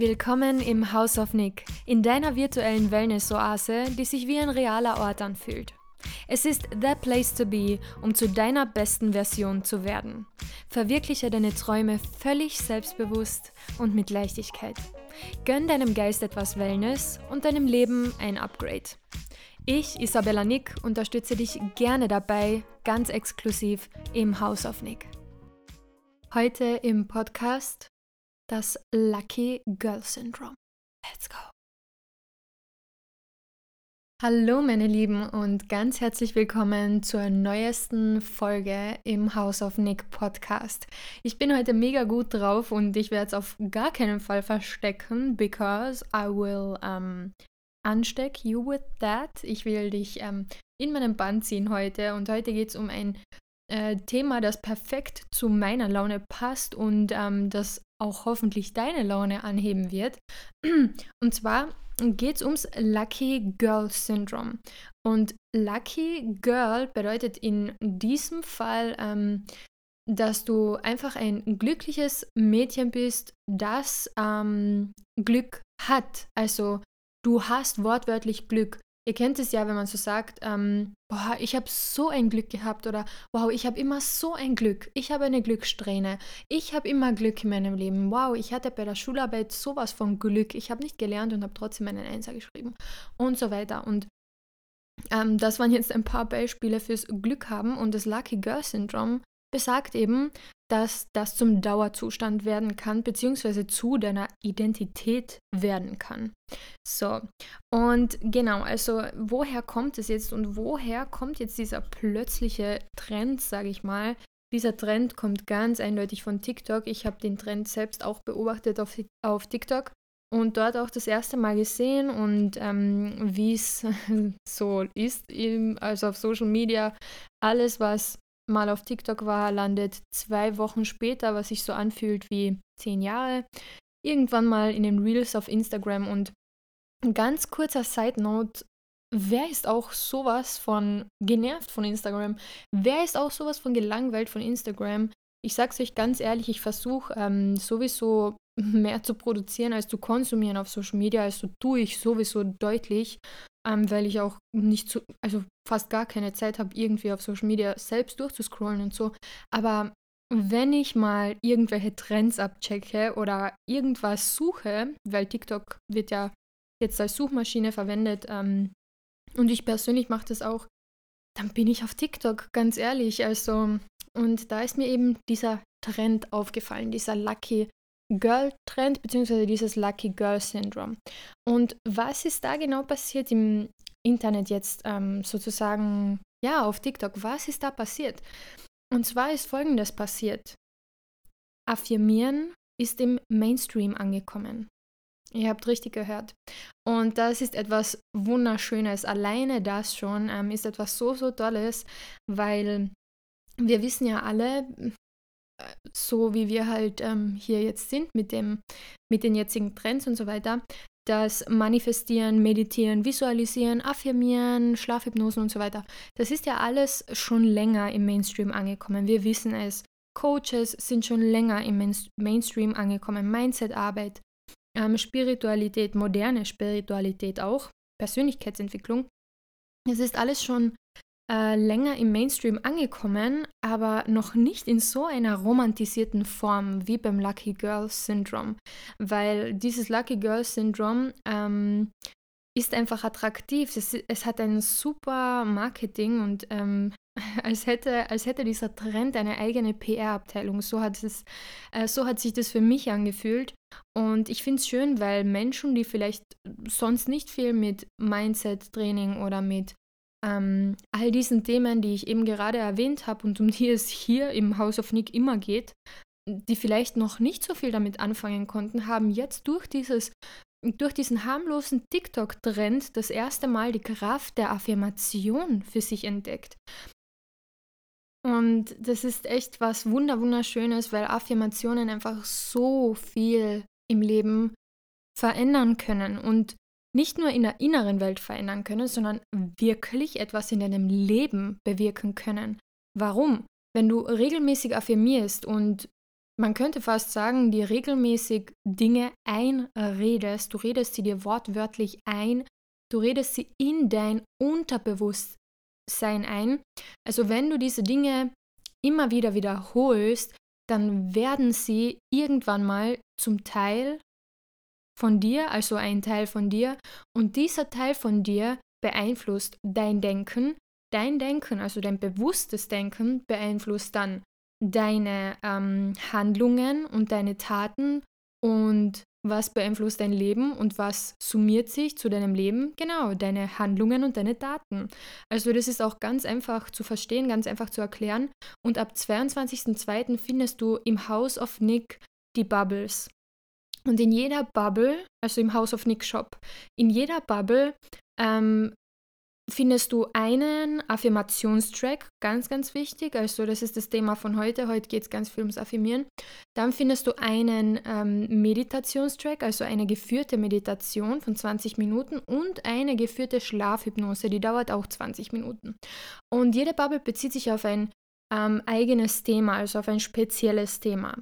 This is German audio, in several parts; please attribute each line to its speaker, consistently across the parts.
Speaker 1: Willkommen im House of Nick, in deiner virtuellen Wellness-Oase, die sich wie ein realer Ort anfühlt. Es ist the place to be, um zu deiner besten Version zu werden. Verwirkliche deine Träume völlig selbstbewusst und mit Leichtigkeit. Gönn deinem Geist etwas Wellness und deinem Leben ein Upgrade. Ich, Isabella Nick, unterstütze dich gerne dabei, ganz exklusiv im House of Nick. Heute im Podcast das Lucky Girl Syndrome. Let's go! Hallo meine Lieben und ganz herzlich willkommen zur neuesten Folge im House of Nick Podcast. Ich bin heute mega gut drauf und ich werde es auf gar keinen Fall verstecken, because I will um, unstick you with that. Ich will dich um, in meinen Band ziehen heute und heute geht es um ein äh, Thema, das perfekt zu meiner Laune passt und ähm, das auch hoffentlich deine Laune anheben wird. Und zwar geht es ums Lucky Girl Syndrome. Und Lucky Girl bedeutet in diesem Fall, ähm, dass du einfach ein glückliches Mädchen bist, das ähm, Glück hat. Also du hast wortwörtlich Glück. Ihr kennt es ja, wenn man so sagt, ähm, boah, ich habe so ein Glück gehabt oder wow, ich habe immer so ein Glück. Ich habe eine Glückssträhne. Ich habe immer Glück in meinem Leben. Wow, ich hatte bei der Schularbeit sowas von Glück. Ich habe nicht gelernt und habe trotzdem einen Einser geschrieben und so weiter. Und ähm, das waren jetzt ein paar Beispiele fürs Glück haben und das Lucky Girl Syndrome besagt eben, dass das zum Dauerzustand werden kann, beziehungsweise zu deiner Identität werden kann. So, und genau, also woher kommt es jetzt und woher kommt jetzt dieser plötzliche Trend, sage ich mal? Dieser Trend kommt ganz eindeutig von TikTok. Ich habe den Trend selbst auch beobachtet auf, auf TikTok und dort auch das erste Mal gesehen und ähm, wie es so ist, also auf Social Media, alles, was mal auf TikTok war, landet zwei Wochen später, was sich so anfühlt wie zehn Jahre, irgendwann mal in den Reels auf Instagram. Und ein ganz kurzer Side Note: Wer ist auch sowas von genervt von Instagram? Wer ist auch sowas von gelangweilt von Instagram? Ich sag's euch ganz ehrlich, ich versuche ähm, sowieso mehr zu produzieren als zu konsumieren auf Social Media. Also tue ich sowieso deutlich ähm, weil ich auch nicht so, also fast gar keine Zeit habe, irgendwie auf Social Media selbst durchzuscrollen und so. Aber wenn ich mal irgendwelche Trends abchecke oder irgendwas suche, weil TikTok wird ja jetzt als Suchmaschine verwendet ähm, und ich persönlich mache das auch, dann bin ich auf TikTok, ganz ehrlich. Also, und da ist mir eben dieser Trend aufgefallen, dieser Lucky Girl-Trend, beziehungsweise dieses Lucky Girl-Syndrom. Und was ist da genau passiert im Internet jetzt ähm, sozusagen, ja, auf TikTok? Was ist da passiert? Und zwar ist Folgendes passiert. Affirmieren ist im Mainstream angekommen. Ihr habt richtig gehört. Und das ist etwas Wunderschönes. Alleine das schon ähm, ist etwas so, so Tolles, weil wir wissen ja alle, so wie wir halt ähm, hier jetzt sind mit, dem, mit den jetzigen Trends und so weiter, das Manifestieren, Meditieren, Visualisieren, Affirmieren, Schlafhypnosen und so weiter, das ist ja alles schon länger im Mainstream angekommen. Wir wissen es. Coaches sind schon länger im Main Mainstream angekommen. Mindset-Arbeit, ähm, Spiritualität, moderne Spiritualität auch, Persönlichkeitsentwicklung. Es ist alles schon äh, länger im Mainstream angekommen, aber noch nicht in so einer romantisierten Form wie beim Lucky Girl Syndrome. Weil dieses Lucky Girl Syndrome ähm, ist einfach attraktiv. Es, es, hat ein super Marketing und ähm, als, hätte, als hätte dieser Trend eine eigene PR-Abteilung. So, äh, so hat sich das für mich angefühlt. Und ich finde es schön, weil Menschen, die vielleicht sonst nicht viel mit Mindset-Training oder mit ähm, all diesen Themen, die ich eben gerade erwähnt habe und um die es hier im House of Nick immer geht, die vielleicht noch nicht so viel damit anfangen konnten, haben jetzt durch dieses durch diesen harmlosen TikTok-Trend das erste Mal die Kraft der Affirmation für sich entdeckt. Und das ist echt was wunder wunderschönes, weil Affirmationen einfach so viel im Leben verändern können und nicht nur in der inneren Welt verändern können, sondern wirklich etwas in deinem Leben bewirken können. Warum? Wenn du regelmäßig affirmierst und man könnte fast sagen, dir regelmäßig Dinge einredest, du redest sie dir wortwörtlich ein, du redest sie in dein Unterbewusstsein ein. Also wenn du diese Dinge immer wieder wiederholst, dann werden sie irgendwann mal zum Teil von dir, also ein Teil von dir, und dieser Teil von dir beeinflusst dein Denken. Dein Denken, also dein bewusstes Denken, beeinflusst dann deine ähm, Handlungen und deine Taten und was beeinflusst dein Leben und was summiert sich zu deinem Leben? Genau, deine Handlungen und deine Daten. Also das ist auch ganz einfach zu verstehen, ganz einfach zu erklären. Und ab 22.02. findest du im House of Nick die Bubbles. Und in jeder Bubble, also im House of Nick Shop, in jeder Bubble ähm, findest du einen Affirmationstrack, ganz, ganz wichtig. Also das ist das Thema von heute. Heute geht es ganz viel ums Affirmieren. Dann findest du einen ähm, Meditationstrack, also eine geführte Meditation von 20 Minuten und eine geführte Schlafhypnose, die dauert auch 20 Minuten. Und jede Bubble bezieht sich auf ein ähm, eigenes Thema, also auf ein spezielles Thema.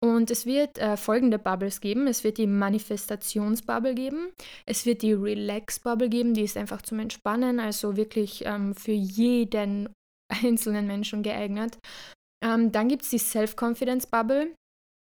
Speaker 1: Und es wird äh, folgende Bubbles geben. Es wird die Manifestationsbubble geben. Es wird die Relax-Bubble geben, die ist einfach zum Entspannen, also wirklich ähm, für jeden einzelnen Menschen geeignet. Ähm, dann gibt es die Self-Confidence-Bubble.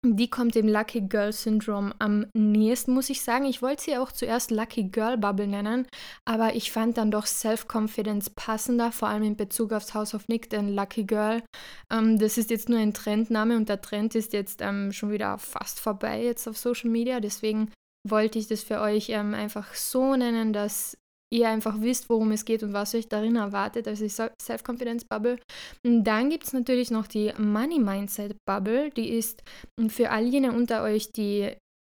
Speaker 1: Die kommt dem Lucky Girl Syndrome am nächsten, muss ich sagen. Ich wollte sie auch zuerst Lucky Girl Bubble nennen, aber ich fand dann doch Self-Confidence passender, vor allem in Bezug aufs House of Nick, denn Lucky Girl, ähm, das ist jetzt nur ein Trendname und der Trend ist jetzt ähm, schon wieder fast vorbei jetzt auf Social Media. Deswegen wollte ich das für euch ähm, einfach so nennen, dass ihr einfach wisst, worum es geht und was euch darin erwartet, also die Self-Confidence-Bubble. Dann gibt es natürlich noch die Money-Mindset-Bubble, die ist für all jene unter euch, die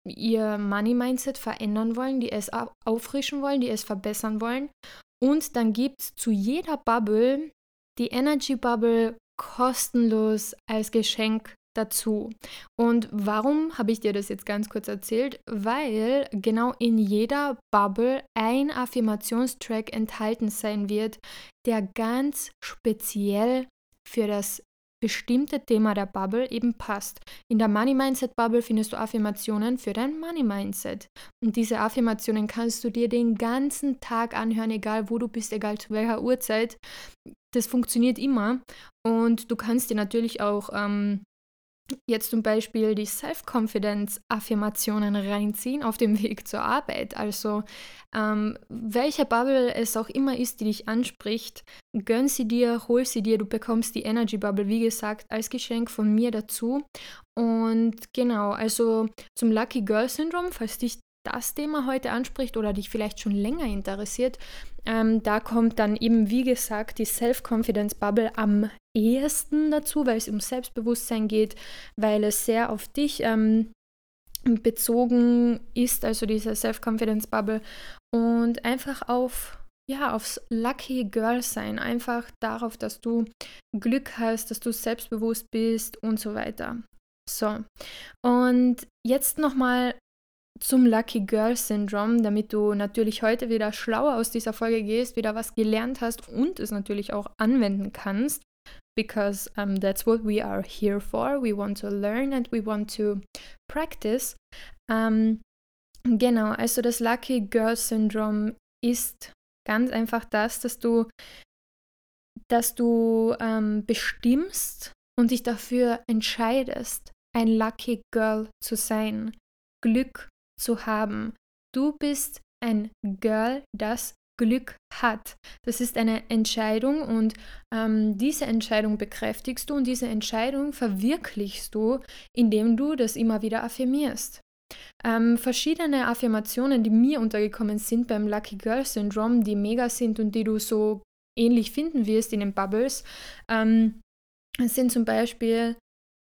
Speaker 1: ihr Money-Mindset verändern wollen, die es auffrischen wollen, die es verbessern wollen. Und dann gibt es zu jeder Bubble die Energy Bubble kostenlos als Geschenk dazu. Und warum habe ich dir das jetzt ganz kurz erzählt? Weil genau in jeder Bubble ein Affirmationstrack enthalten sein wird, der ganz speziell für das bestimmte Thema der Bubble eben passt. In der Money Mindset Bubble findest du Affirmationen für dein Money Mindset. Und diese Affirmationen kannst du dir den ganzen Tag anhören, egal wo du bist, egal zu welcher Uhrzeit. Das funktioniert immer. Und du kannst dir natürlich auch ähm, jetzt zum Beispiel die Self-Confidence-Affirmationen reinziehen auf dem Weg zur Arbeit. Also ähm, welche Bubble es auch immer ist, die dich anspricht, gönn sie dir, hol sie dir, du bekommst die Energy Bubble, wie gesagt, als Geschenk von mir dazu. Und genau, also zum Lucky Girl Syndrome, falls dich das Thema heute anspricht oder dich vielleicht schon länger interessiert, ähm, da kommt dann eben, wie gesagt, die Self-Confidence-Bubble am ehesten dazu, weil es um Selbstbewusstsein geht, weil es sehr auf dich ähm, bezogen ist, also diese Self-Confidence-Bubble und einfach auf ja, aufs Lucky Girl sein, einfach darauf, dass du Glück hast, dass du selbstbewusst bist und so weiter. So, und jetzt nochmal zum Lucky Girl Syndrome, damit du natürlich heute wieder schlauer aus dieser Folge gehst, wieder was gelernt hast und es natürlich auch anwenden kannst. Because um, that's what we are here for. We want to learn and we want to practice. Um, genau, also das Lucky Girl Syndrome ist ganz einfach das, dass du, dass du ähm, bestimmst und dich dafür entscheidest, ein Lucky Girl zu sein, Glück zu haben. Du bist ein Girl, das Glück hat. Das ist eine Entscheidung und ähm, diese Entscheidung bekräftigst du und diese Entscheidung verwirklichst du, indem du das immer wieder affirmierst. Ähm, verschiedene Affirmationen, die mir untergekommen sind beim Lucky Girl Syndrome, die mega sind und die du so ähnlich finden wirst in den Bubbles, ähm, sind zum Beispiel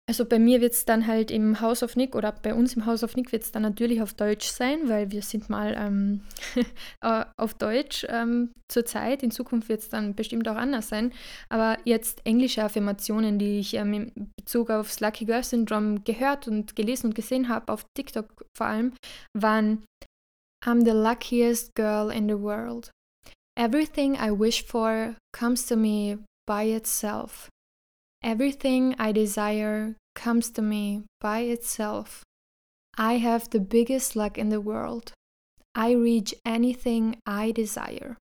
Speaker 1: also bei mir wird es dann halt im House of Nick oder bei uns im House of Nick wird es dann natürlich auf Deutsch sein, weil wir sind mal ähm, äh, auf Deutsch ähm, zurzeit. In Zukunft wird es dann bestimmt auch anders sein. Aber jetzt englische Affirmationen, die ich ähm, in Bezug aufs Lucky Girl Syndrome gehört und gelesen und gesehen habe, auf TikTok vor allem, waren I'm the luckiest girl in the world. Everything I wish for comes to me by itself. Everything I desire comes to me by itself. I have the biggest luck in the world. I reach anything I desire.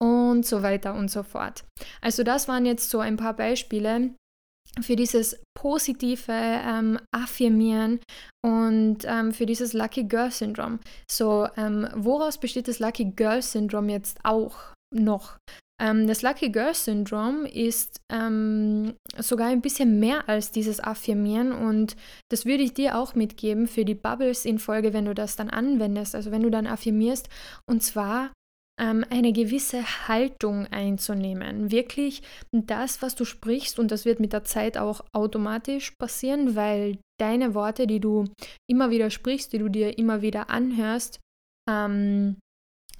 Speaker 1: Und so weiter und so fort. Also das waren jetzt so ein paar Beispiele für dieses positive ähm, Affirmieren und ähm, für dieses Lucky Girl Syndrom. So, ähm, woraus besteht das Lucky Girl Syndrom jetzt auch noch? Ähm, das Lucky Girl Syndrom ist ähm, sogar ein bisschen mehr als dieses Affirmieren und das würde ich dir auch mitgeben für die Bubbles in Folge, wenn du das dann anwendest, also wenn du dann affirmierst und zwar ähm, eine gewisse Haltung einzunehmen. Wirklich das, was du sprichst und das wird mit der Zeit auch automatisch passieren, weil deine Worte, die du immer wieder sprichst, die du dir immer wieder anhörst, ähm,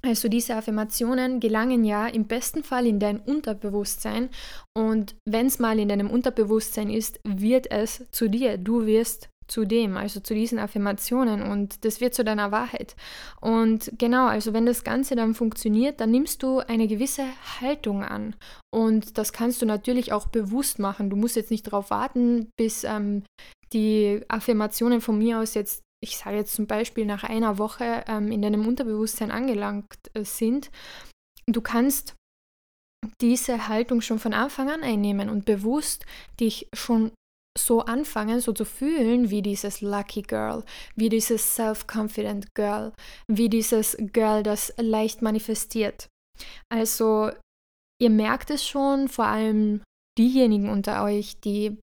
Speaker 1: also diese Affirmationen gelangen ja im besten Fall in dein Unterbewusstsein und wenn es mal in deinem Unterbewusstsein ist, wird es zu dir. Du wirst zu dem, also zu diesen Affirmationen und das wird zu deiner Wahrheit. Und genau, also wenn das Ganze dann funktioniert, dann nimmst du eine gewisse Haltung an und das kannst du natürlich auch bewusst machen. Du musst jetzt nicht darauf warten, bis ähm, die Affirmationen von mir aus jetzt ich sage jetzt zum Beispiel nach einer Woche ähm, in deinem Unterbewusstsein angelangt äh, sind, du kannst diese Haltung schon von Anfang an einnehmen und bewusst dich schon so anfangen, so zu fühlen wie dieses Lucky Girl, wie dieses Self-Confident Girl, wie dieses Girl, das leicht manifestiert. Also ihr merkt es schon, vor allem diejenigen unter euch, die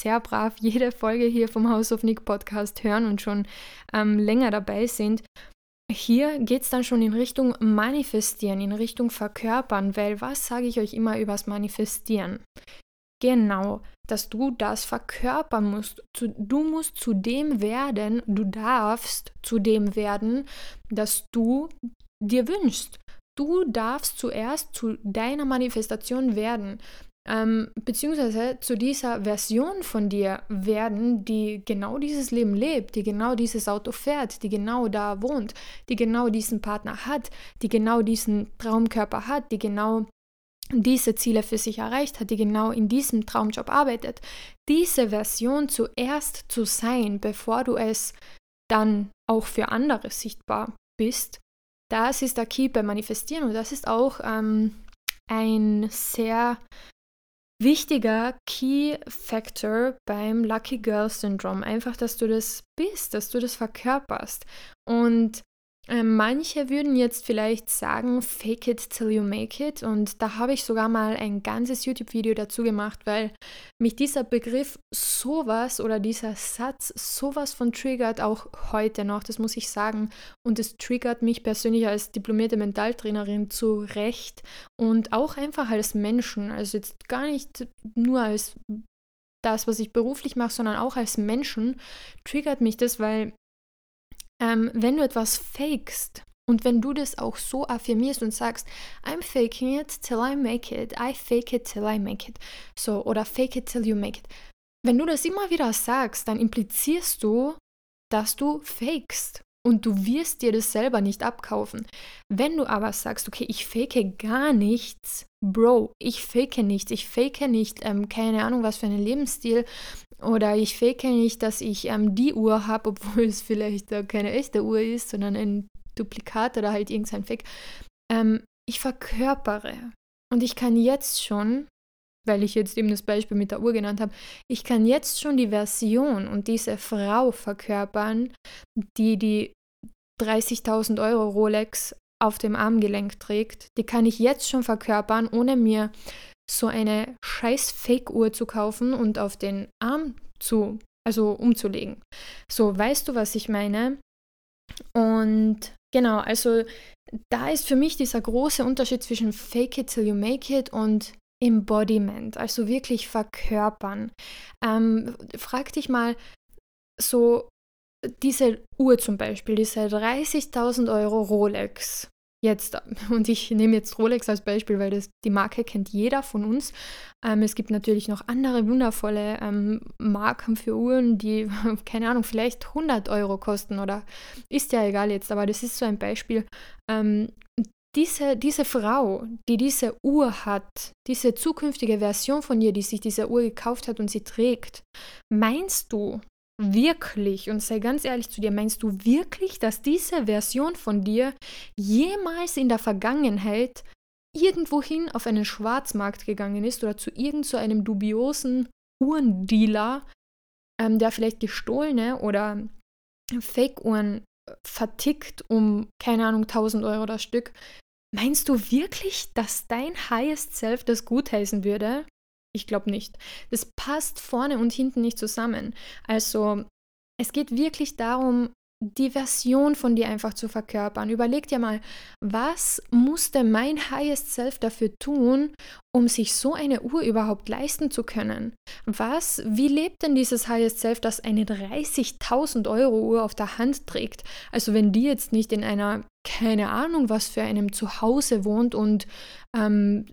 Speaker 1: sehr brav jede Folge hier vom House of Nick Podcast hören und schon ähm, länger dabei sind. Hier geht es dann schon in Richtung Manifestieren, in Richtung Verkörpern, weil was sage ich euch immer übers Manifestieren? Genau, dass du das verkörpern musst. Du musst zu dem werden, du darfst zu dem werden, dass du dir wünschst. Du darfst zuerst zu deiner Manifestation werden ähm, beziehungsweise zu dieser Version von dir werden, die genau dieses Leben lebt, die genau dieses Auto fährt, die genau da wohnt, die genau diesen Partner hat, die genau diesen Traumkörper hat, die genau diese Ziele für sich erreicht hat, die genau in diesem Traumjob arbeitet. Diese Version zuerst zu sein, bevor du es dann auch für andere sichtbar bist, das ist der Key beim Manifestieren und das ist auch ähm, ein sehr wichtiger Key Factor beim Lucky Girl Syndrome. Einfach, dass du das bist, dass du das verkörperst. Und manche würden jetzt vielleicht sagen, fake it till you make it. Und da habe ich sogar mal ein ganzes YouTube-Video dazu gemacht, weil mich dieser Begriff sowas oder dieser Satz sowas von triggert, auch heute noch, das muss ich sagen. Und es triggert mich persönlich als diplomierte Mentaltrainerin zu Recht und auch einfach als Menschen. Also jetzt gar nicht nur als das, was ich beruflich mache, sondern auch als Menschen triggert mich das, weil ähm, wenn du etwas fakest und wenn du das auch so affirmierst und sagst, I'm faking it till I make it, I fake it till I make it, so oder fake it till you make it. Wenn du das immer wieder sagst, dann implizierst du, dass du fakest und du wirst dir das selber nicht abkaufen. Wenn du aber sagst, okay, ich fake gar nichts, Bro, ich fake nichts, ich fake nicht, ähm, keine Ahnung, was für einen Lebensstil oder ich fake nicht, dass ich ähm, die Uhr habe, obwohl es vielleicht äh, keine echte Uhr ist, sondern ein Duplikat oder halt irgendein Fake. Ähm, ich verkörpere. Und ich kann jetzt schon, weil ich jetzt eben das Beispiel mit der Uhr genannt habe, ich kann jetzt schon die Version und diese Frau verkörpern, die die 30.000 Euro Rolex auf dem Armgelenk trägt. Die kann ich jetzt schon verkörpern, ohne mir so eine scheiß Fake-Uhr zu kaufen und auf den Arm zu, also umzulegen. So, weißt du, was ich meine? Und genau, also da ist für mich dieser große Unterschied zwischen Fake it till you make it und Embodiment, also wirklich verkörpern. Ähm, frag dich mal so, diese Uhr zum Beispiel, diese 30.000 Euro Rolex, jetzt, und ich nehme jetzt Rolex als Beispiel, weil das, die Marke kennt jeder von uns. Ähm, es gibt natürlich noch andere wundervolle ähm, Marken für Uhren, die, keine Ahnung, vielleicht 100 Euro kosten oder ist ja egal jetzt, aber das ist so ein Beispiel. Ähm, diese, diese Frau, die diese Uhr hat, diese zukünftige Version von ihr, die sich diese Uhr gekauft hat und sie trägt, meinst du wirklich, und sei ganz ehrlich zu dir, meinst du wirklich, dass diese Version von dir jemals in der Vergangenheit irgendwohin auf einen Schwarzmarkt gegangen ist oder zu irgend so einem dubiosen Uhrendealer, ähm, der vielleicht gestohlene oder Fake-Uhren vertickt um, keine Ahnung, 1000 Euro das Stück. Meinst du wirklich, dass dein Highest Self das gutheißen würde? Ich glaube nicht. Das passt vorne und hinten nicht zusammen. Also es geht wirklich darum, die Version von dir einfach zu verkörpern. Überleg dir mal, was musste mein Highest Self dafür tun, um sich so eine Uhr überhaupt leisten zu können? Was, wie lebt denn dieses Highest Self, das eine 30.000 Euro Uhr auf der Hand trägt? Also wenn die jetzt nicht in einer, keine Ahnung, was für einem Zuhause wohnt und ähm,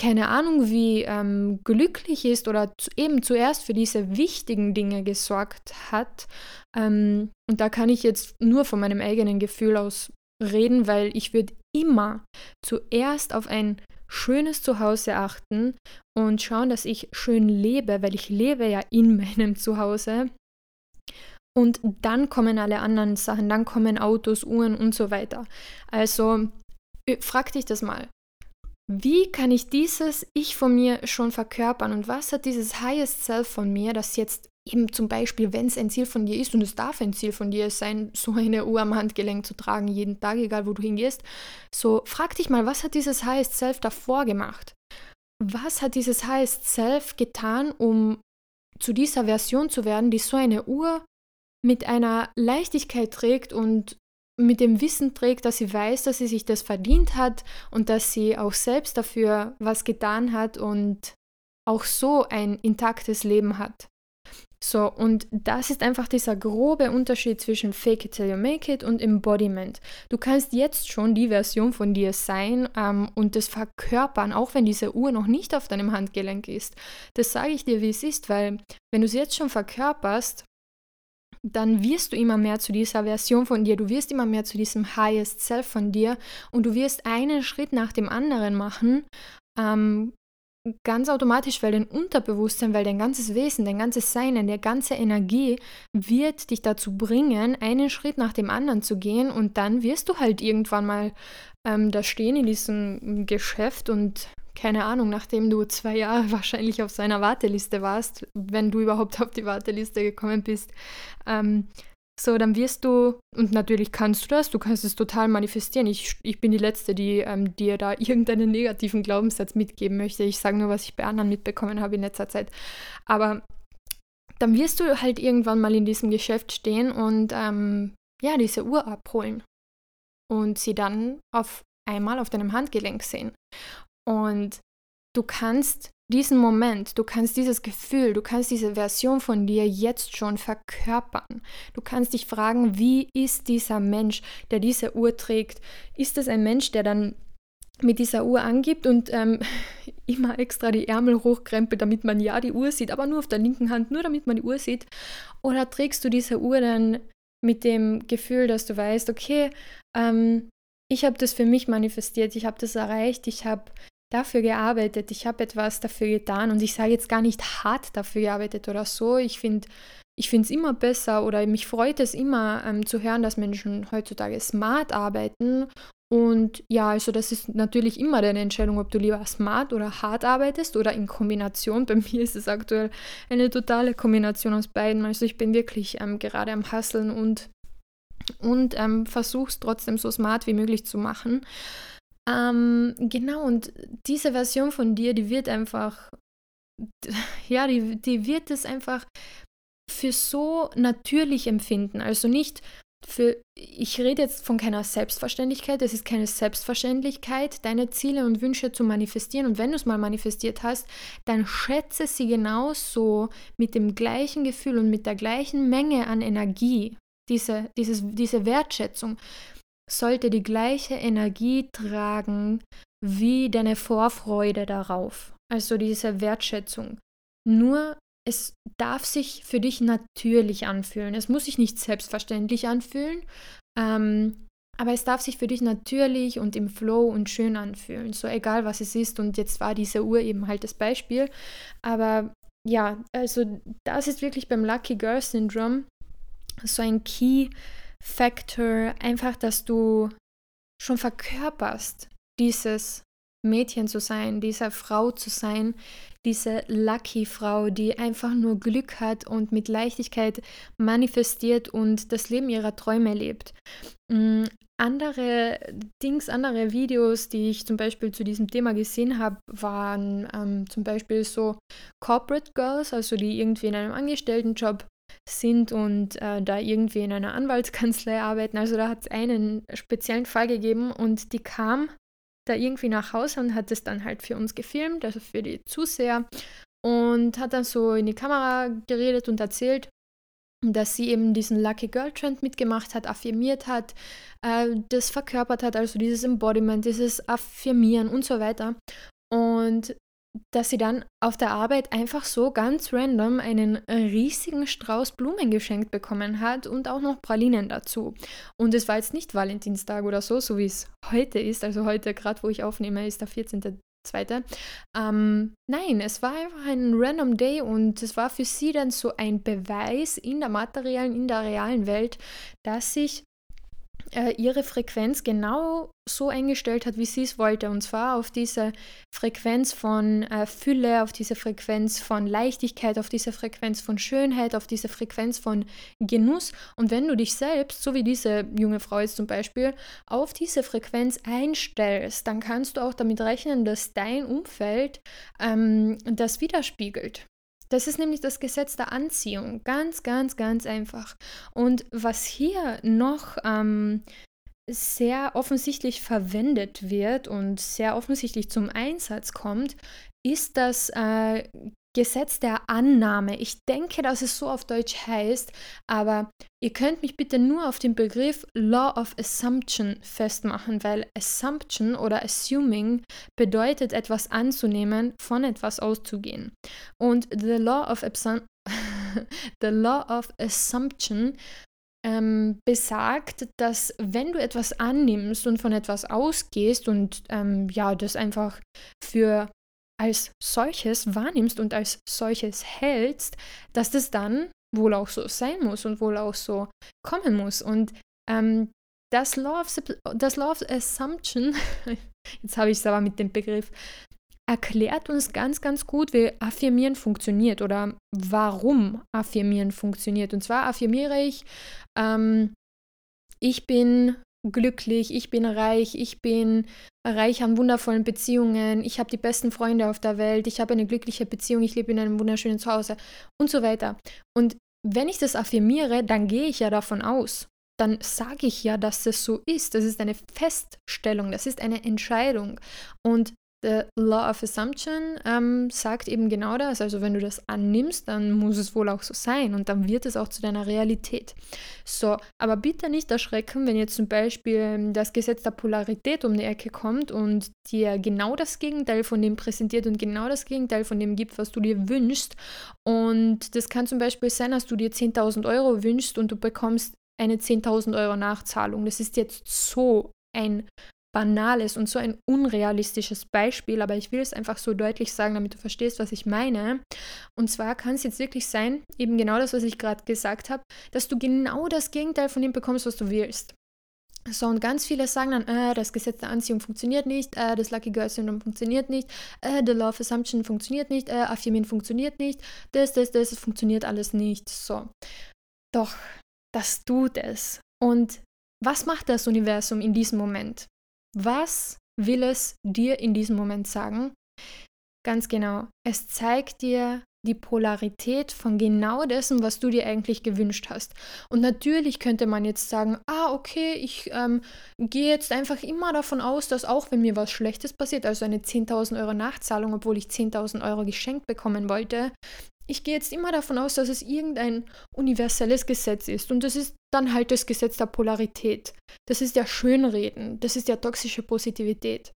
Speaker 1: keine Ahnung, wie ähm, glücklich ist oder zu, eben zuerst für diese wichtigen Dinge gesorgt hat. Ähm, und da kann ich jetzt nur von meinem eigenen Gefühl aus reden, weil ich würde immer zuerst auf ein schönes Zuhause achten und schauen, dass ich schön lebe, weil ich lebe ja in meinem Zuhause. Und dann kommen alle anderen Sachen, dann kommen Autos, Uhren und so weiter. Also frag dich das mal. Wie kann ich dieses Ich von mir schon verkörpern und was hat dieses Highest Self von mir, das jetzt eben zum Beispiel, wenn es ein Ziel von dir ist und es darf ein Ziel von dir sein, so eine Uhr am Handgelenk zu tragen, jeden Tag, egal wo du hingehst, so frag dich mal, was hat dieses Highest Self davor gemacht? Was hat dieses Highest Self getan, um zu dieser Version zu werden, die so eine Uhr mit einer Leichtigkeit trägt und mit dem Wissen trägt, dass sie weiß, dass sie sich das verdient hat und dass sie auch selbst dafür was getan hat und auch so ein intaktes Leben hat. So, und das ist einfach dieser grobe Unterschied zwischen Fake it till you make it und Embodiment. Du kannst jetzt schon die Version von dir sein ähm, und das verkörpern, auch wenn diese Uhr noch nicht auf deinem Handgelenk ist. Das sage ich dir, wie es ist, weil wenn du es jetzt schon verkörperst, dann wirst du immer mehr zu dieser Version von dir, du wirst immer mehr zu diesem Highest Self von dir. Und du wirst einen Schritt nach dem anderen machen, ähm, ganz automatisch, weil dein Unterbewusstsein, weil dein ganzes Wesen, dein ganzes Sein, deine ganze Energie wird dich dazu bringen, einen Schritt nach dem anderen zu gehen. Und dann wirst du halt irgendwann mal ähm, da stehen in diesem Geschäft und keine Ahnung, nachdem du zwei Jahre wahrscheinlich auf seiner Warteliste warst, wenn du überhaupt auf die Warteliste gekommen bist, ähm, so, dann wirst du, und natürlich kannst du das, du kannst es total manifestieren. Ich, ich bin die Letzte, die ähm, dir da irgendeinen negativen Glaubenssatz mitgeben möchte. Ich sage nur, was ich bei anderen mitbekommen habe in letzter Zeit. Aber dann wirst du halt irgendwann mal in diesem Geschäft stehen und ähm, ja, diese Uhr abholen und sie dann auf einmal auf deinem Handgelenk sehen. Und du kannst diesen Moment, du kannst dieses Gefühl, du kannst diese Version von dir jetzt schon verkörpern. Du kannst dich fragen, wie ist dieser Mensch, der diese Uhr trägt? Ist es ein Mensch, der dann mit dieser Uhr angibt und ähm, immer extra die Ärmel hochkrempelt, damit man ja die Uhr sieht, aber nur auf der linken Hand, nur damit man die Uhr sieht? Oder trägst du diese Uhr dann mit dem Gefühl, dass du weißt, okay, ähm, ich habe das für mich manifestiert, ich habe das erreicht, ich habe dafür gearbeitet, ich habe etwas dafür getan und ich sage jetzt gar nicht hart dafür gearbeitet oder so. Ich finde ich finde es immer besser oder mich freut es immer ähm, zu hören, dass Menschen heutzutage smart arbeiten. Und ja, also das ist natürlich immer deine Entscheidung, ob du lieber smart oder hart arbeitest oder in Kombination. Bei mir ist es aktuell eine totale Kombination aus beiden. Also ich bin wirklich ähm, gerade am Hasseln und, und ähm, versuche es trotzdem so smart wie möglich zu machen. Ähm, genau, und diese Version von dir, die wird einfach, ja, die, die wird es einfach für so natürlich empfinden. Also nicht für, ich rede jetzt von keiner Selbstverständlichkeit, es ist keine Selbstverständlichkeit, deine Ziele und Wünsche zu manifestieren. Und wenn du es mal manifestiert hast, dann schätze sie genauso mit dem gleichen Gefühl und mit der gleichen Menge an Energie, diese, dieses, diese Wertschätzung sollte die gleiche Energie tragen wie deine Vorfreude darauf, also diese Wertschätzung. Nur es darf sich für dich natürlich anfühlen. Es muss sich nicht selbstverständlich anfühlen. Ähm, aber es darf sich für dich natürlich und im Flow und schön anfühlen, so egal was es ist. Und jetzt war diese Uhr eben halt das Beispiel. Aber ja, also das ist wirklich beim Lucky Girl Syndrome so ein Key Factor, einfach, dass du schon verkörperst, dieses Mädchen zu sein, diese Frau zu sein, diese Lucky Frau, die einfach nur Glück hat und mit Leichtigkeit manifestiert und das Leben ihrer Träume lebt. Mm, andere Dings, andere Videos, die ich zum Beispiel zu diesem Thema gesehen habe, waren ähm, zum Beispiel so Corporate Girls, also die irgendwie in einem Angestelltenjob sind und äh, da irgendwie in einer Anwaltskanzlei arbeiten. Also da hat es einen speziellen Fall gegeben und die kam da irgendwie nach Hause und hat es dann halt für uns gefilmt, also für die Zuseher und hat dann so in die Kamera geredet und erzählt, dass sie eben diesen Lucky Girl Trend mitgemacht hat, affirmiert hat, äh, das verkörpert hat, also dieses Embodiment, dieses Affirmieren und so weiter. Und dass sie dann auf der Arbeit einfach so ganz random einen riesigen Strauß Blumen geschenkt bekommen hat und auch noch Pralinen dazu. Und es war jetzt nicht Valentinstag oder so, so wie es heute ist. Also heute, gerade wo ich aufnehme, ist der 14.2. Ähm, nein, es war einfach ein random Day und es war für sie dann so ein Beweis in der materiellen, in der realen Welt, dass sich äh, ihre Frequenz genau so eingestellt hat, wie sie es wollte. Und zwar auf diese Frequenz von äh, Fülle, auf diese Frequenz von Leichtigkeit, auf diese Frequenz von Schönheit, auf diese Frequenz von Genuss. Und wenn du dich selbst, so wie diese junge Frau jetzt zum Beispiel, auf diese Frequenz einstellst, dann kannst du auch damit rechnen, dass dein Umfeld ähm, das widerspiegelt. Das ist nämlich das Gesetz der Anziehung. Ganz, ganz, ganz einfach. Und was hier noch ähm, sehr offensichtlich verwendet wird und sehr offensichtlich zum Einsatz kommt, ist das äh, Gesetz der Annahme. Ich denke, dass es so auf Deutsch heißt, aber ihr könnt mich bitte nur auf den Begriff Law of Assumption festmachen, weil Assumption oder Assuming bedeutet, etwas anzunehmen, von etwas auszugehen. Und the Law of, the law of Assumption ähm, besagt, dass wenn du etwas annimmst und von etwas ausgehst und ähm, ja, das einfach für als solches wahrnimmst und als solches hältst, dass das dann wohl auch so sein muss und wohl auch so kommen muss. Und ähm, das, Law of, das Law of Assumption, jetzt habe ich es aber mit dem Begriff, erklärt uns ganz, ganz gut, wie Affirmieren funktioniert oder warum Affirmieren funktioniert. Und zwar affirmiere ich, ähm, ich bin glücklich, ich bin reich, ich bin reich an wundervollen Beziehungen, ich habe die besten Freunde auf der Welt, ich habe eine glückliche Beziehung, ich lebe in einem wunderschönen Zuhause und so weiter. Und wenn ich das affirmiere, dann gehe ich ja davon aus. Dann sage ich ja, dass das so ist. Das ist eine Feststellung, das ist eine Entscheidung. Und The Law of Assumption ähm, sagt eben genau das. Also wenn du das annimmst, dann muss es wohl auch so sein und dann wird es auch zu deiner Realität. So, aber bitte nicht erschrecken, wenn jetzt zum Beispiel ähm, das Gesetz der Polarität um die Ecke kommt und dir genau das Gegenteil von dem präsentiert und genau das Gegenteil von dem gibt, was du dir wünschst. Und das kann zum Beispiel sein, dass du dir 10.000 Euro wünschst und du bekommst eine 10.000 Euro Nachzahlung. Das ist jetzt so ein banales und so ein unrealistisches Beispiel, aber ich will es einfach so deutlich sagen, damit du verstehst, was ich meine. Und zwar kann es jetzt wirklich sein, eben genau das, was ich gerade gesagt habe, dass du genau das Gegenteil von dem bekommst, was du willst. So, und ganz viele sagen dann, äh, das Gesetz der Anziehung funktioniert nicht, äh, das Lucky Girl Syndrome funktioniert nicht, äh, the Love Assumption funktioniert nicht, äh, Affirming funktioniert nicht, das, das, das, das funktioniert alles nicht. So. Doch, das tut es. Und was macht das Universum in diesem Moment? Was will es dir in diesem Moment sagen? Ganz genau, es zeigt dir die Polarität von genau dessen, was du dir eigentlich gewünscht hast. Und natürlich könnte man jetzt sagen, ah, okay, ich ähm, gehe jetzt einfach immer davon aus, dass auch wenn mir was Schlechtes passiert, also eine 10.000 Euro Nachzahlung, obwohl ich 10.000 Euro geschenkt bekommen wollte, ich gehe jetzt immer davon aus, dass es irgendein universelles Gesetz ist. Und das ist dann halt das Gesetz der Polarität. Das ist ja Schönreden. Das ist ja toxische Positivität.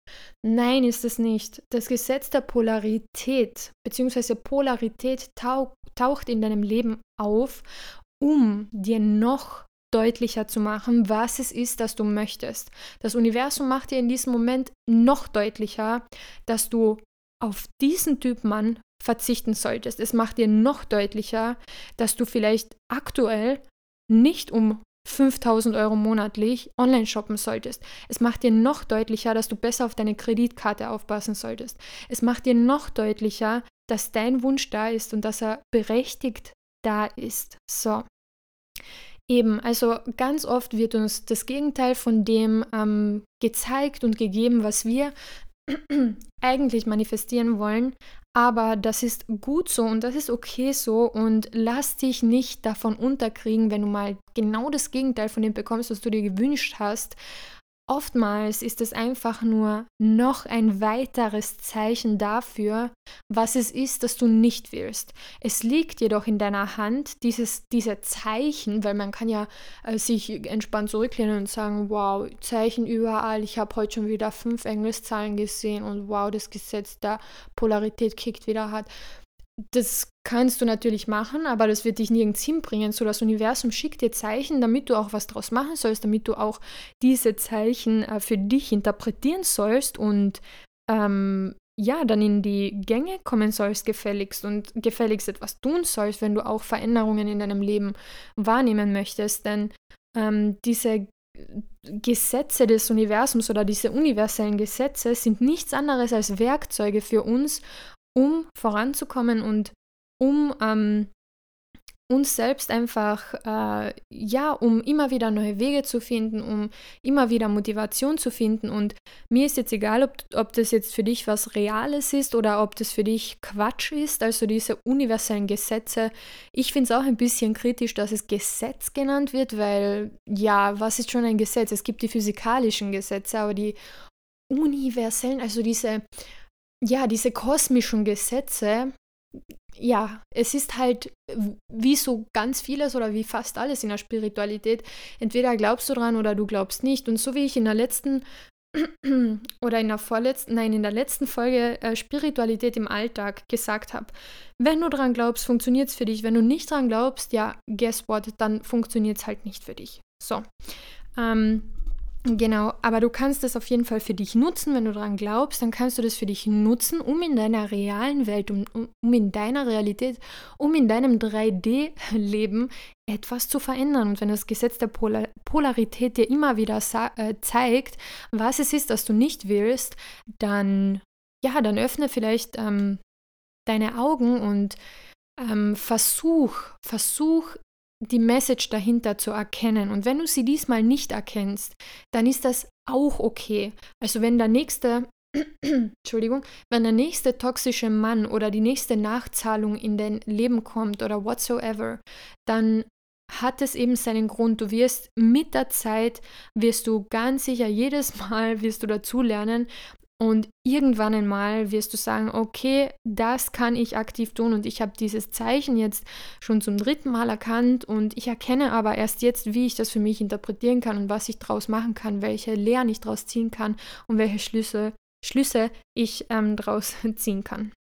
Speaker 1: Nein, ist es nicht. Das Gesetz der Polarität bzw. Polarität tauch, taucht in deinem Leben auf, um dir noch deutlicher zu machen, was es ist, das du möchtest. Das Universum macht dir in diesem Moment noch deutlicher, dass du auf diesen Typ Mann verzichten solltest. Es macht dir noch deutlicher, dass du vielleicht aktuell nicht um 5000 Euro monatlich online shoppen solltest. Es macht dir noch deutlicher, dass du besser auf deine Kreditkarte aufpassen solltest. Es macht dir noch deutlicher, dass dein Wunsch da ist und dass er berechtigt da ist. So. Eben, also ganz oft wird uns das Gegenteil von dem ähm, gezeigt und gegeben, was wir eigentlich manifestieren wollen, aber das ist gut so und das ist okay so und lass dich nicht davon unterkriegen, wenn du mal genau das Gegenteil von dem bekommst, was du dir gewünscht hast Oftmals ist es einfach nur noch ein weiteres Zeichen dafür, was es ist, das du nicht willst. Es liegt jedoch in deiner Hand, dieses, diese Zeichen, weil man kann ja äh, sich entspannt zurücklehnen und sagen, wow, Zeichen überall, ich habe heute schon wieder fünf Englischzahlen gesehen und wow, das Gesetz der Polarität kickt wieder hart. Das kannst du natürlich machen, aber das wird dich nirgends hinbringen. So, das Universum schickt dir Zeichen, damit du auch was draus machen sollst, damit du auch diese Zeichen äh, für dich interpretieren sollst und ähm, ja, dann in die Gänge kommen sollst, gefälligst und gefälligst etwas tun sollst, wenn du auch Veränderungen in deinem Leben wahrnehmen möchtest. Denn ähm, diese Gesetze des Universums oder diese universellen Gesetze sind nichts anderes als Werkzeuge für uns, um voranzukommen und um ähm, uns selbst einfach, äh, ja, um immer wieder neue Wege zu finden, um immer wieder Motivation zu finden. Und mir ist jetzt egal, ob, ob das jetzt für dich was Reales ist oder ob das für dich Quatsch ist, also diese universellen Gesetze. Ich finde es auch ein bisschen kritisch, dass es Gesetz genannt wird, weil, ja, was ist schon ein Gesetz? Es gibt die physikalischen Gesetze, aber die universellen, also diese ja, diese kosmischen Gesetze, ja, es ist halt wie so ganz vieles oder wie fast alles in der Spiritualität. Entweder glaubst du dran oder du glaubst nicht. Und so wie ich in der letzten oder in der vorletzten, nein, in der letzten Folge äh, Spiritualität im Alltag gesagt habe, wenn du dran glaubst, funktioniert es für dich. Wenn du nicht dran glaubst, ja, guess what, dann funktioniert es halt nicht für dich. So. Ähm, Genau, aber du kannst es auf jeden Fall für dich nutzen, wenn du daran glaubst, dann kannst du das für dich nutzen, um in deiner realen Welt, um, um in deiner Realität, um in deinem 3D-Leben etwas zu verändern. Und wenn das Gesetz der Polar Polarität dir immer wieder äh, zeigt, was es ist, das du nicht willst, dann, ja, dann öffne vielleicht ähm, deine Augen und ähm, versuch, versuch die Message dahinter zu erkennen. Und wenn du sie diesmal nicht erkennst, dann ist das auch okay. Also wenn der nächste, Entschuldigung, wenn der nächste toxische Mann oder die nächste Nachzahlung in dein Leben kommt oder whatsoever, dann hat es eben seinen Grund. Du wirst mit der Zeit, wirst du ganz sicher jedes Mal wirst du dazulernen und irgendwann einmal wirst du sagen, okay, das kann ich aktiv tun und ich habe dieses Zeichen jetzt schon zum dritten Mal erkannt und ich erkenne aber erst jetzt, wie ich das für mich interpretieren kann und was ich daraus machen kann, welche Lehren ich daraus ziehen kann und welche Schlüsse, Schlüsse ich ähm, daraus ziehen kann.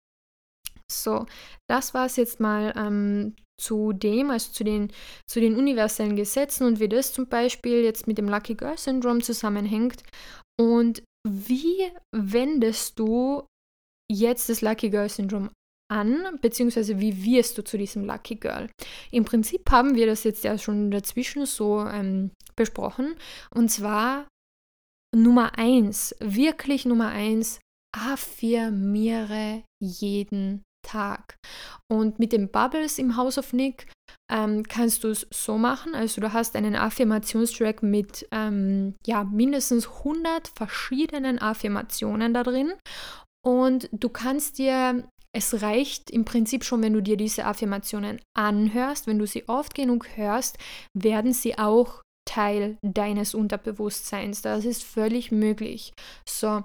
Speaker 1: So, das war es jetzt mal ähm, zu dem, also zu den, zu den universellen Gesetzen und wie das zum Beispiel jetzt mit dem Lucky Girl Syndrome zusammenhängt. Und wie wendest du jetzt das Lucky Girl Syndrome an, beziehungsweise wie wirst du zu diesem Lucky Girl? Im Prinzip haben wir das jetzt ja schon dazwischen so ähm, besprochen. Und zwar Nummer eins, wirklich Nummer eins, affirmiere jeden Tag. Und mit den Bubbles im House of Nick ähm, kannst du es so machen. Also du hast einen Affirmationstrack mit ähm, ja, mindestens 100 verschiedenen Affirmationen da drin. Und du kannst dir, es reicht im Prinzip schon, wenn du dir diese Affirmationen anhörst, wenn du sie oft genug hörst, werden sie auch Teil deines Unterbewusstseins. Das ist völlig möglich. So,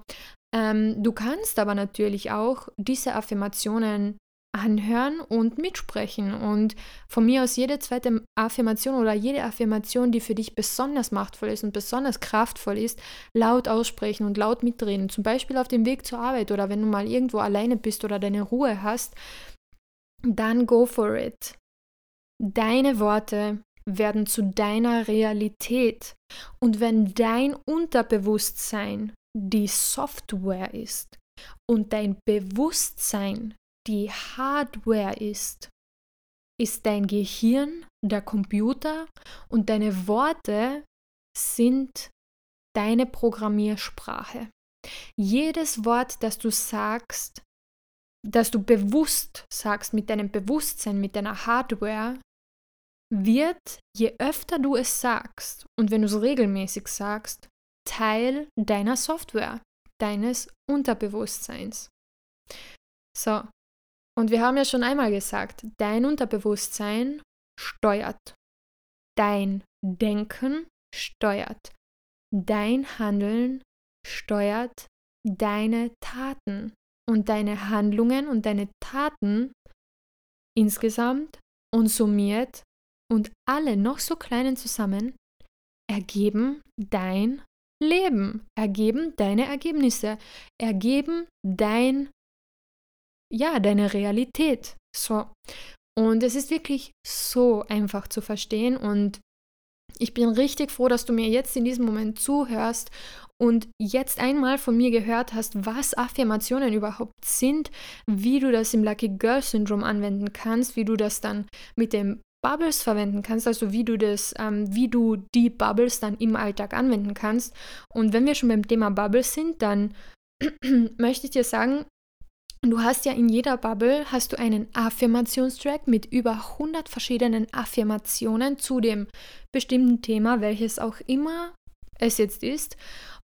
Speaker 1: ähm, du kannst aber natürlich auch diese Affirmationen anhören und mitsprechen und von mir aus jede zweite Affirmation oder jede Affirmation, die für dich besonders machtvoll ist und besonders kraftvoll ist, laut aussprechen und laut mitreden. Zum Beispiel auf dem Weg zur Arbeit oder wenn du mal irgendwo alleine bist oder deine Ruhe hast, dann go for it. Deine Worte werden zu deiner Realität. Und wenn dein Unterbewusstsein die Software ist und dein Bewusstsein die Hardware ist, ist dein Gehirn der Computer und deine Worte sind deine Programmiersprache. Jedes Wort, das du sagst, das du bewusst sagst mit deinem Bewusstsein, mit deiner Hardware, wird, je öfter du es sagst und wenn du es regelmäßig sagst, Teil deiner Software, deines Unterbewusstseins. So, und wir haben ja schon einmal gesagt, dein Unterbewusstsein steuert. Dein Denken steuert. Dein Handeln steuert deine Taten. Und deine Handlungen und deine Taten insgesamt und summiert und alle noch so kleinen zusammen ergeben dein Leben, ergeben deine Ergebnisse, ergeben dein ja, deine Realität. So. Und es ist wirklich so einfach zu verstehen und ich bin richtig froh, dass du mir jetzt in diesem Moment zuhörst und jetzt einmal von mir gehört hast, was Affirmationen überhaupt sind, wie du das im Lucky Girl Syndrome anwenden kannst, wie du das dann mit dem Bubbles verwenden kannst, also wie du das, ähm, wie du die Bubbles dann im Alltag anwenden kannst. Und wenn wir schon beim Thema Bubbles sind, dann möchte ich dir sagen, Du hast ja in jeder Bubble hast du einen Affirmationstrack mit über 100 verschiedenen Affirmationen zu dem bestimmten Thema, welches auch immer es jetzt ist.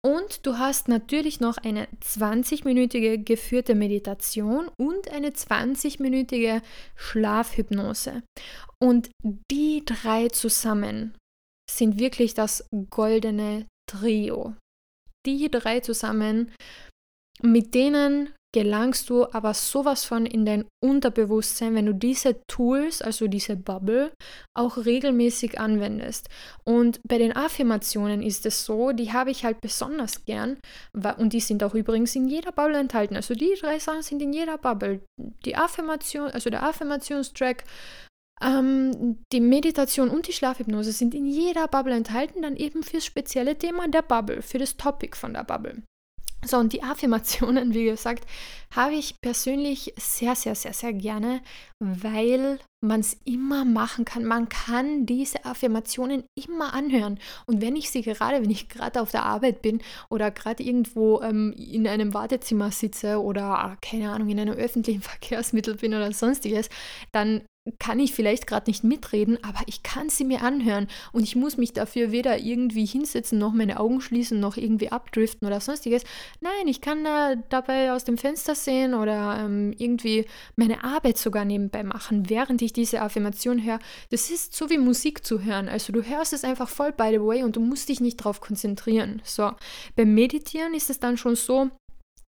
Speaker 1: Und du hast natürlich noch eine 20-minütige geführte Meditation und eine 20-minütige Schlafhypnose. Und die drei zusammen sind wirklich das goldene Trio. Die drei zusammen, mit denen gelangst du aber sowas von in dein Unterbewusstsein, wenn du diese Tools, also diese Bubble, auch regelmäßig anwendest. Und bei den Affirmationen ist es so, die habe ich halt besonders gern, und die sind auch übrigens in jeder Bubble enthalten. Also die drei Sachen sind in jeder Bubble. Die Affirmation, also der Affirmationstrack, ähm, die Meditation und die Schlafhypnose sind in jeder Bubble enthalten, dann eben fürs spezielle Thema der Bubble, für das Topic von der Bubble. So, und die Affirmationen, wie gesagt, habe ich persönlich sehr, sehr, sehr, sehr gerne, weil man es immer machen kann. Man kann diese Affirmationen immer anhören. Und wenn ich sie gerade, wenn ich gerade auf der Arbeit bin oder gerade irgendwo ähm, in einem Wartezimmer sitze oder, keine Ahnung, in einem öffentlichen Verkehrsmittel bin oder sonstiges, dann kann ich vielleicht gerade nicht mitreden, aber ich kann sie mir anhören und ich muss mich dafür weder irgendwie hinsetzen, noch meine Augen schließen, noch irgendwie abdriften oder sonstiges. Nein, ich kann da dabei aus dem Fenster sehen oder ähm, irgendwie meine Arbeit sogar nebenbei machen, während ich diese Affirmation höre. Das ist so wie Musik zu hören. Also du hörst es einfach voll by the way und du musst dich nicht darauf konzentrieren. So, beim Meditieren ist es dann schon so,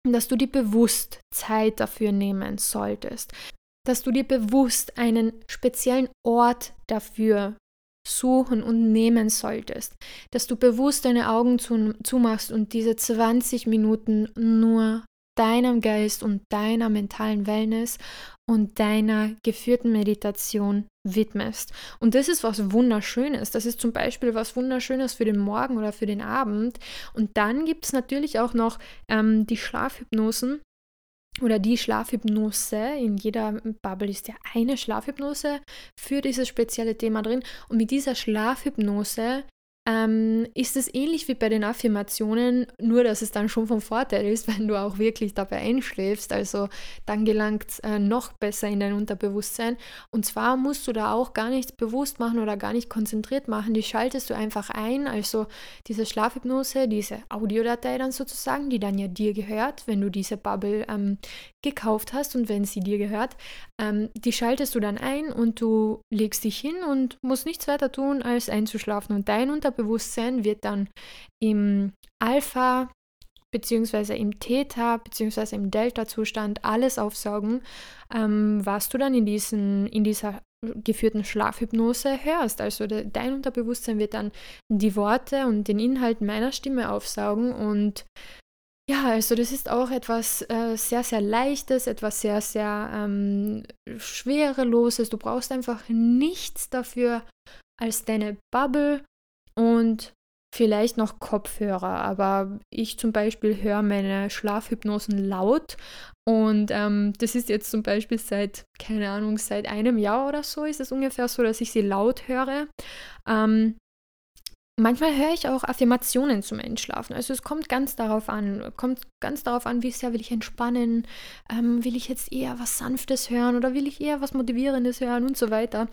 Speaker 1: dass du dir bewusst Zeit dafür nehmen solltest dass du dir bewusst einen speziellen Ort dafür suchen und nehmen solltest, dass du bewusst deine Augen zumachst und diese 20 Minuten nur deinem Geist und deiner mentalen Wellness und deiner geführten Meditation widmest. Und das ist was Wunderschönes. Das ist zum Beispiel was Wunderschönes für den Morgen oder für den Abend. Und dann gibt es natürlich auch noch ähm, die Schlafhypnosen, oder die Schlafhypnose. In jeder Bubble ist ja eine Schlafhypnose für dieses spezielle Thema drin. Und mit dieser Schlafhypnose ähm, ist es ähnlich wie bei den Affirmationen, nur dass es dann schon vom Vorteil ist, wenn du auch wirklich dabei einschläfst. Also dann gelangt es äh, noch besser in dein Unterbewusstsein. Und zwar musst du da auch gar nichts bewusst machen oder gar nicht konzentriert machen. Die schaltest du einfach ein. Also diese Schlafhypnose, diese Audiodatei dann sozusagen, die dann ja dir gehört, wenn du diese Bubble ähm, gekauft hast und wenn sie dir gehört, ähm, die schaltest du dann ein und du legst dich hin und musst nichts weiter tun, als einzuschlafen. Und dein Unterbewusstsein wird dann im Alpha beziehungsweise im Theta beziehungsweise im Delta-Zustand alles aufsaugen, ähm, was du dann in, diesen, in dieser geführten Schlafhypnose hörst. Also de, dein Unterbewusstsein wird dann die Worte und den Inhalt meiner Stimme aufsaugen und ja, also das ist auch etwas äh, sehr, sehr Leichtes, etwas sehr, sehr ähm, Schwereloses. Du brauchst einfach nichts dafür als deine Bubble und vielleicht noch Kopfhörer. Aber ich zum Beispiel höre meine Schlafhypnosen laut und ähm, das ist jetzt zum Beispiel seit, keine Ahnung, seit einem Jahr oder so ist es ungefähr so, dass ich sie laut höre. Ähm, Manchmal höre ich auch Affirmationen zum Einschlafen. Also es kommt ganz darauf an, kommt ganz darauf an, wie sehr will ich entspannen, ähm, will ich jetzt eher was Sanftes hören oder will ich eher was Motivierendes hören und so weiter.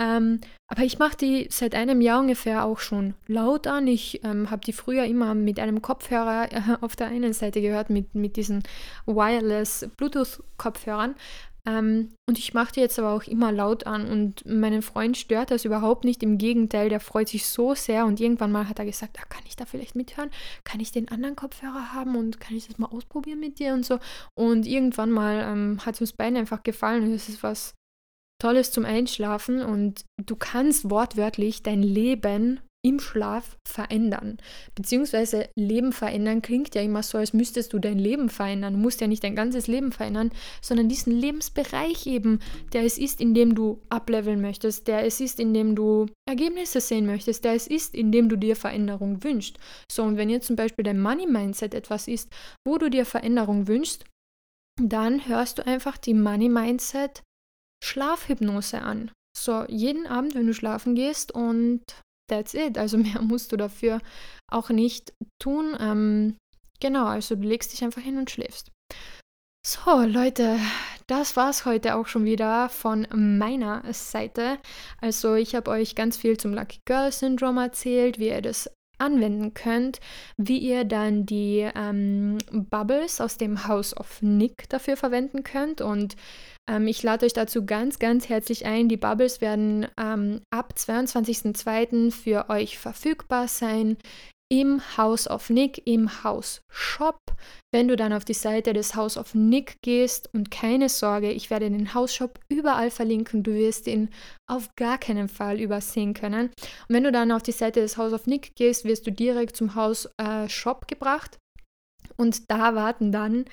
Speaker 1: Ähm, aber ich mache die seit einem Jahr ungefähr auch schon laut an. Ich ähm, habe die früher immer mit einem Kopfhörer äh, auf der einen Seite gehört, mit, mit diesen Wireless Bluetooth-Kopfhörern. Ähm, und ich mache die jetzt aber auch immer laut an und meinen Freund stört das überhaupt nicht. Im Gegenteil, der freut sich so sehr und irgendwann mal hat er gesagt, ah, kann ich da vielleicht mithören? Kann ich den anderen Kopfhörer haben und kann ich das mal ausprobieren mit dir und so? Und irgendwann mal ähm, hat es uns beiden einfach gefallen und es ist was Tolles zum Einschlafen und du kannst wortwörtlich dein Leben im Schlaf verändern. Beziehungsweise Leben verändern klingt ja immer so, als müsstest du dein Leben verändern. Du musst ja nicht dein ganzes Leben verändern, sondern diesen Lebensbereich eben, der es ist, in dem du ableveln möchtest, der es ist, in dem du Ergebnisse sehen möchtest, der es ist, in dem du dir Veränderung wünschst. So, und wenn jetzt zum Beispiel dein Money-Mindset etwas ist, wo du dir Veränderung wünschst, dann hörst du einfach die Money-Mindset Schlafhypnose an. So, jeden Abend, wenn du schlafen gehst und that's it. Also mehr musst du dafür auch nicht tun. Ähm, genau, also du legst dich einfach hin und schläfst. So, Leute, das war's heute auch schon wieder von meiner Seite. Also, ich habe euch ganz viel zum Lucky Girl Syndrome erzählt, wie ihr das anwenden könnt, wie ihr dann die ähm, Bubbles aus dem House of Nick dafür verwenden könnt und ähm, ich lade euch dazu ganz, ganz herzlich ein. Die Bubbles werden ähm, ab 22.02. für euch verfügbar sein im House of Nick, im House Shop. Wenn du dann auf die Seite des House of Nick gehst und keine Sorge, ich werde den House Shop überall verlinken, du wirst ihn auf gar keinen Fall übersehen können. Und wenn du dann auf die Seite des House of Nick gehst, wirst du direkt zum House äh, Shop gebracht. Und da warten dann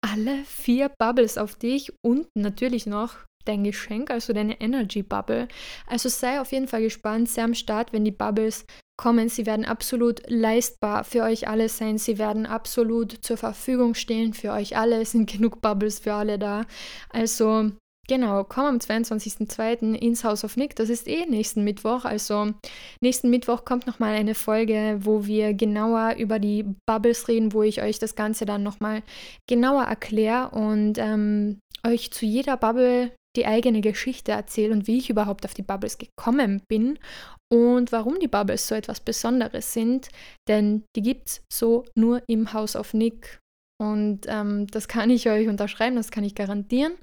Speaker 1: alle vier Bubbles auf dich und natürlich noch dein Geschenk, also deine Energy Bubble. Also sei auf jeden Fall gespannt, sehr am Start, wenn die Bubbles kommen. Sie werden absolut leistbar für euch alle sein. Sie werden absolut zur Verfügung stehen für euch alle. Es sind genug Bubbles für alle da. Also Genau, komm am 22.02. ins House of Nick. Das ist eh nächsten Mittwoch. Also nächsten Mittwoch kommt nochmal eine Folge, wo wir genauer über die Bubbles reden, wo ich euch das Ganze dann nochmal genauer erkläre und ähm, euch zu jeder Bubble die eigene Geschichte erzähle und wie ich überhaupt auf die Bubbles gekommen bin und warum die Bubbles so etwas Besonderes sind. Denn die gibt es so nur im House of Nick. Und ähm, das kann ich euch unterschreiben, das kann ich garantieren.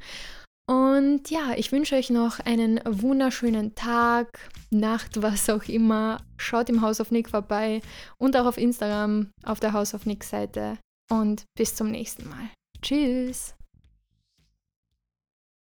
Speaker 1: Und ja, ich wünsche euch noch einen wunderschönen Tag, Nacht, was auch immer. Schaut im House of Nick vorbei und auch auf Instagram auf der House of Nick Seite. Und bis zum nächsten Mal. Tschüss.